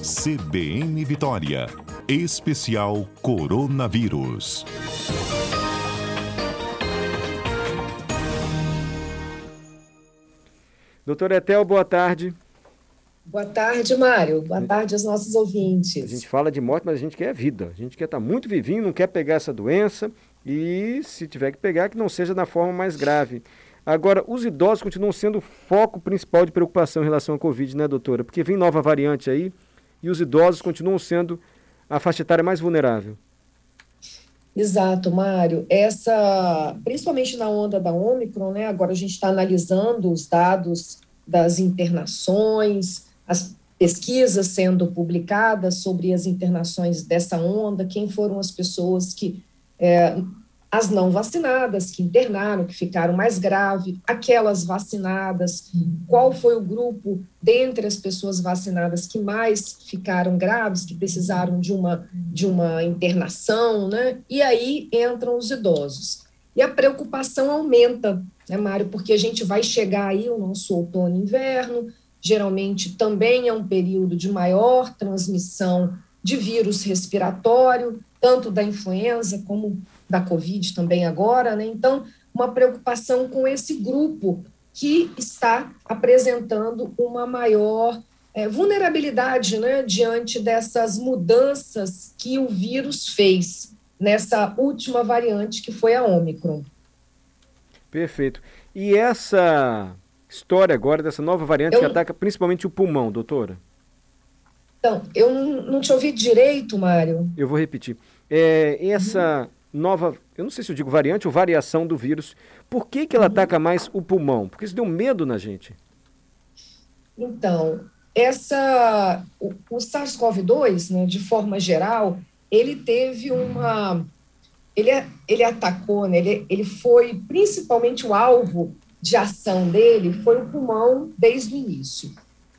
CBN Vitória. Especial Coronavírus. Doutor Etel, boa tarde. Boa tarde, Mário. Boa tarde aos nossos ouvintes. A gente fala de morte, mas a gente quer vida. A gente quer estar tá muito vivinho, não quer pegar essa doença e, se tiver que pegar, que não seja da forma mais grave. Agora, os idosos continuam sendo o foco principal de preocupação em relação à Covid, né, doutora? Porque vem nova variante aí e os idosos continuam sendo a faixa etária mais vulnerável. Exato, Mário. Essa, principalmente na onda da Ômicron, né? Agora a gente está analisando os dados das internações, as pesquisas sendo publicadas sobre as internações dessa onda, quem foram as pessoas que é, as não vacinadas que internaram, que ficaram mais graves, aquelas vacinadas, qual foi o grupo dentre as pessoas vacinadas que mais ficaram graves, que precisaram de uma, de uma internação, né? E aí entram os idosos. E a preocupação aumenta, né, Mário, porque a gente vai chegar aí o nosso outono e inverno, geralmente também é um período de maior transmissão de vírus respiratório, tanto da influenza como da Covid também agora, né? Então, uma preocupação com esse grupo que está apresentando uma maior é, vulnerabilidade né, diante dessas mudanças que o vírus fez nessa última variante que foi a Omicron. Perfeito. E essa história agora dessa nova variante eu... que ataca principalmente o pulmão, doutora? Então, eu não, te ouvi direito, Mário. Eu vou repetir. É, essa nova, eu não sei se eu digo variante ou variação do vírus, por que, que ela uhum. ataca mais o pulmão? Porque isso deu medo na gente. Então, essa, o, o SARS-CoV-2, né, de forma geral, ele teve uma, ele, ele atacou, né, ele, ele foi principalmente o alvo de ação dele foi o pulmão desde o início.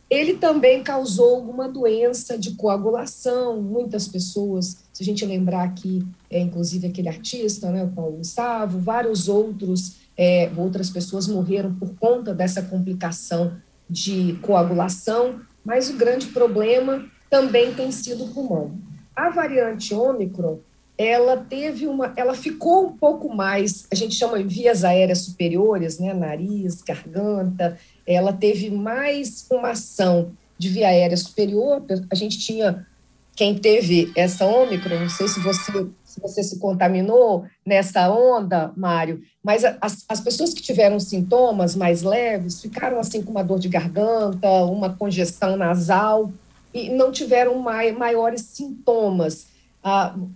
Ele também causou alguma doença de coagulação, muitas pessoas, se a gente lembrar aqui, é, inclusive aquele artista, né, o Paulo Gustavo, vários outros, é, outras pessoas morreram por conta dessa complicação de coagulação, mas o grande problema também tem sido o pulmão. A variante Ômicron, ela teve uma, ela ficou um pouco mais, a gente chama vias aéreas superiores, né, nariz, garganta, ela teve mais uma ação de via aérea superior. A gente tinha quem teve essa Ômicron, não sei se você, se você se contaminou nessa onda, Mário, mas as, as pessoas que tiveram sintomas mais leves ficaram assim com uma dor de garganta, uma congestão nasal e não tiveram mai, maiores sintomas.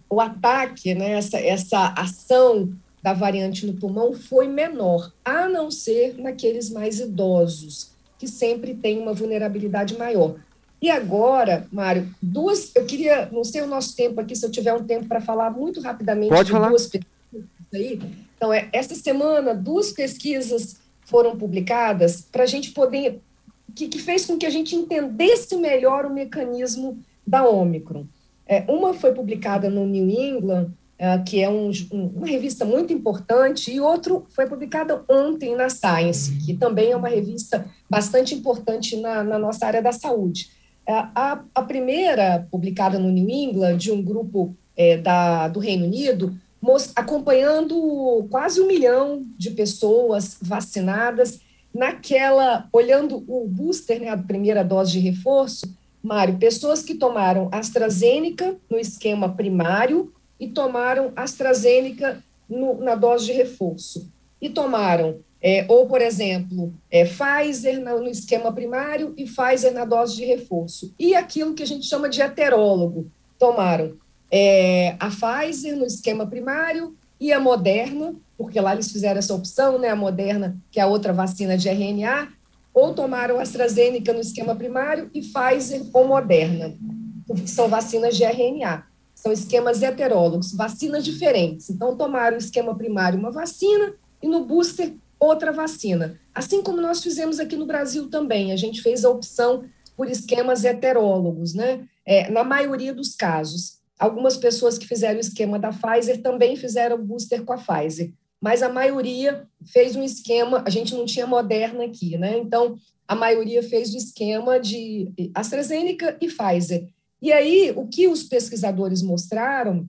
O ataque, né, essa, essa ação da variante no pulmão foi menor, a não ser naqueles mais idosos, que sempre têm uma vulnerabilidade maior. E agora, Mário, duas. Eu queria, não sei o nosso tempo aqui, se eu tiver um tempo para falar muito rapidamente Pode falar. duas pesquisas aí. Então, é, essa semana, duas pesquisas foram publicadas para a gente poder. Que, que fez com que a gente entendesse melhor o mecanismo da Omicron. É, uma foi publicada no New England é, que é um, uma revista muito importante, e outro foi publicado ontem na Science, que também é uma revista bastante importante na, na nossa área da saúde. É, a, a, primeira, publicada no New England, de um grupo é, da, do Reino Unido, acompanhando quase um milhão de pessoas vacinadas, naquela, olhando o booster, né, a primeira dose de reforço, Mário, pessoas que tomaram AstraZeneca no esquema primário, e tomaram AstraZeneca no, na dose de reforço. E tomaram, é, ou, por exemplo, é, Pfizer no esquema primário e Pfizer na dose de reforço. E aquilo que a gente chama de heterólogo. Tomaram é, a Pfizer no esquema primário e a Moderna, porque lá eles fizeram essa opção, né, a Moderna, que é a outra vacina de RNA, ou tomaram AstraZeneca no esquema primário e Pfizer ou Moderna, que são vacinas de RNA são esquemas heterólogos, vacinas diferentes. Então, tomaram o esquema primário uma vacina e no booster outra vacina. Assim como nós fizemos aqui no Brasil também, a gente fez a opção por esquemas heterólogos, né? É, na maioria dos casos. Algumas pessoas que fizeram o esquema da Pfizer também fizeram o booster com a Pfizer. Mas a maioria fez um esquema, a gente não tinha Moderna aqui, né? Então, a maioria fez o esquema de AstraZeneca e Pfizer. E aí, o que os pesquisadores mostraram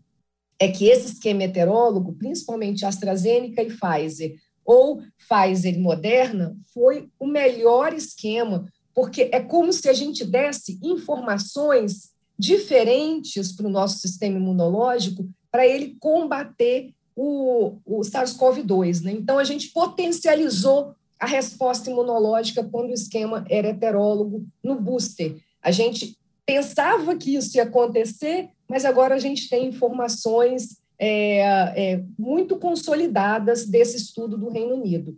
é que esse esquema heterólogo, principalmente AstraZeneca e Pfizer, ou Pfizer e Moderna, foi o melhor esquema, porque é como se a gente desse informações diferentes para o nosso sistema imunológico para ele combater o, o SARS-CoV-2. Né? Então, a gente potencializou a resposta imunológica quando o esquema era heterólogo no booster. A gente pensava que isso ia acontecer, mas agora a gente tem informações é, é, muito consolidadas desse estudo do Reino Unido.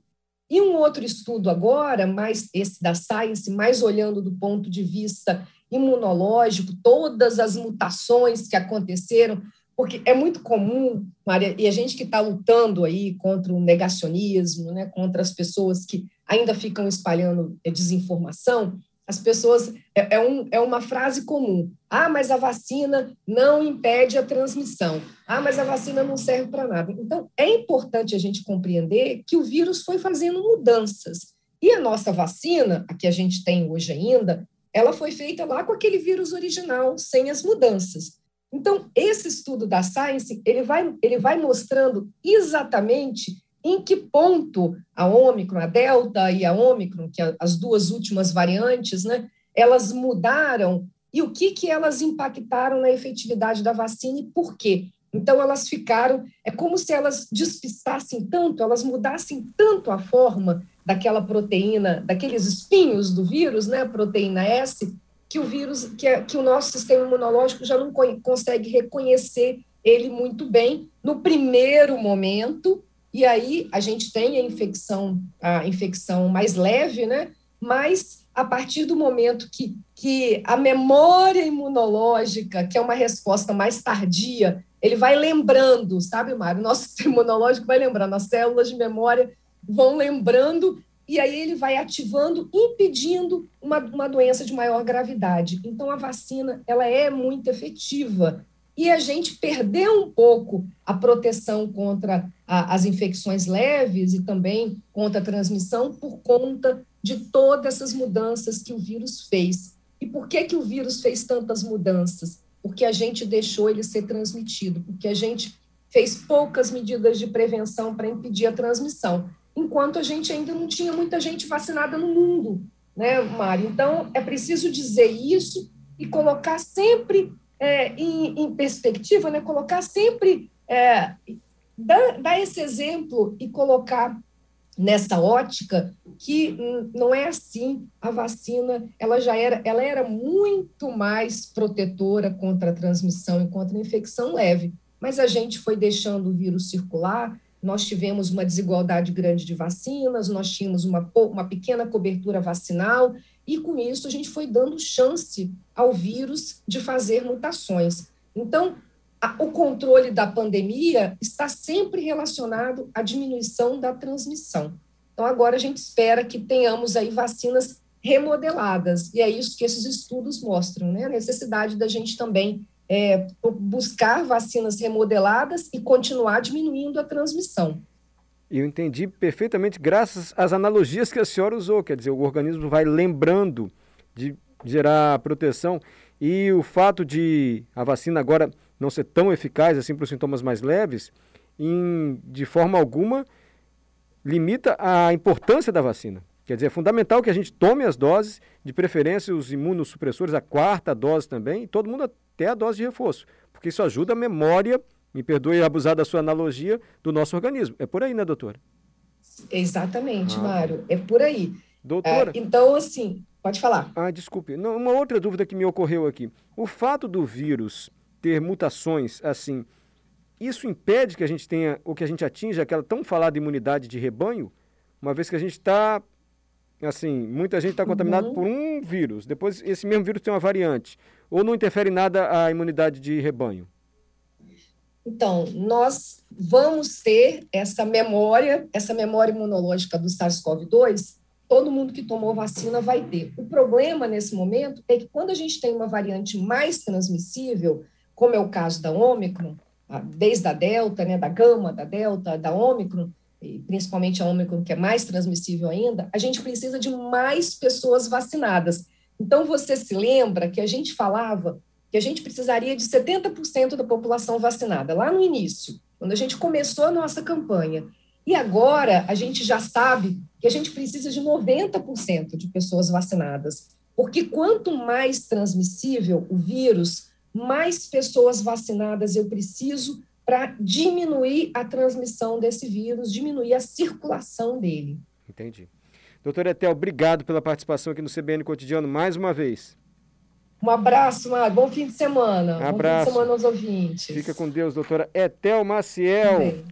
E um outro estudo agora, mais esse da Science, mais olhando do ponto de vista imunológico, todas as mutações que aconteceram, porque é muito comum, Maria, e a gente que está lutando aí contra o negacionismo, né, contra as pessoas que ainda ficam espalhando desinformação, as pessoas. É, é, um, é uma frase comum. Ah, mas a vacina não impede a transmissão. Ah, mas a vacina não serve para nada. Então, é importante a gente compreender que o vírus foi fazendo mudanças. E a nossa vacina, a que a gente tem hoje ainda, ela foi feita lá com aquele vírus original, sem as mudanças. Então, esse estudo da Science, ele vai, ele vai mostrando exatamente em que ponto a Ômicron, a Delta e a Ômicron, que é as duas últimas variantes, né, elas mudaram e o que, que elas impactaram na efetividade da vacina e por quê. Então, elas ficaram, é como se elas despistassem tanto, elas mudassem tanto a forma daquela proteína, daqueles espinhos do vírus, né, a proteína S, que o vírus, que, é, que o nosso sistema imunológico já não consegue reconhecer ele muito bem no primeiro momento, e aí a gente tem a infecção, a infecção mais leve, né? Mas a partir do momento que, que a memória imunológica, que é uma resposta mais tardia, ele vai lembrando, sabe, Mário? Nosso sistema imunológico vai lembrando, as células de memória vão lembrando e aí ele vai ativando, impedindo uma, uma doença de maior gravidade. Então, a vacina, ela é muito efetiva. E a gente perdeu um pouco a proteção contra a, as infecções leves e também contra a transmissão por conta de todas essas mudanças que o vírus fez. E por que, que o vírus fez tantas mudanças? Porque a gente deixou ele ser transmitido, porque a gente fez poucas medidas de prevenção para impedir a transmissão enquanto a gente ainda não tinha muita gente vacinada no mundo, né, Mário? Então, é preciso dizer isso e colocar sempre é, em, em, perspectiva, né, colocar sempre, é, dar, dar esse exemplo e colocar nessa ótica que não é assim a vacina ela já era ela era muito mais protetora contra a transmissão e contra a infecção leve mas a gente foi deixando o vírus circular nós tivemos uma desigualdade grande de vacinas, nós tínhamos uma, uma pequena cobertura vacinal, e com isso a gente foi dando chance ao vírus de fazer mutações. Então, a, o controle da pandemia está sempre relacionado à diminuição da transmissão. Então, agora a gente espera que tenhamos aí vacinas remodeladas, e é isso que esses estudos mostram, né? A necessidade da gente também é, buscar vacinas remodeladas e continuar diminuindo a transmissão. Eu entendi perfeitamente, graças às analogias que a senhora usou, quer dizer, o organismo vai lembrando de gerar proteção e o fato de a vacina agora não ser tão eficaz assim para os sintomas mais leves, em, de forma alguma limita a importância da vacina. Quer dizer, é fundamental que a gente tome as doses, de preferência os imunossupressores, a quarta dose também, todo mundo até a dose de reforço, porque isso ajuda a memória, me perdoe abusar da sua analogia, do nosso organismo. É por aí, né, doutora? Exatamente, ah. Mário, é por aí. Doutora. É, então, assim, pode falar. Ah, desculpe. Não, uma outra dúvida que me ocorreu aqui. O fato do vírus ter mutações assim, isso impede que a gente tenha, ou que a gente atinja aquela tão falada imunidade de rebanho, uma vez que a gente está assim, muita gente está contaminada uhum. por um vírus, depois esse mesmo vírus tem uma variante, ou não interfere nada a imunidade de rebanho? Então, nós vamos ter essa memória, essa memória imunológica do SARS-CoV-2, todo mundo que tomou vacina vai ter. O problema nesse momento é que quando a gente tem uma variante mais transmissível, como é o caso da Ômicron, desde a Delta, né, da Gama, da Delta, da Ômicron, principalmente a Ômicron, que é mais transmissível ainda, a gente precisa de mais pessoas vacinadas. Então, você se lembra que a gente falava que a gente precisaria de 70% da população vacinada lá no início, quando a gente começou a nossa campanha. E agora a gente já sabe que a gente precisa de 90% de pessoas vacinadas, porque quanto mais transmissível o vírus, mais pessoas vacinadas eu preciso para diminuir a transmissão desse vírus, diminuir a circulação dele. Entendi. Doutora Etel, obrigado pela participação aqui no CBN Cotidiano mais uma vez. Um abraço, Mário. Bom fim de semana. Um abraço. Bom fim de semana aos ouvintes. Fica com Deus, doutora Etel Maciel.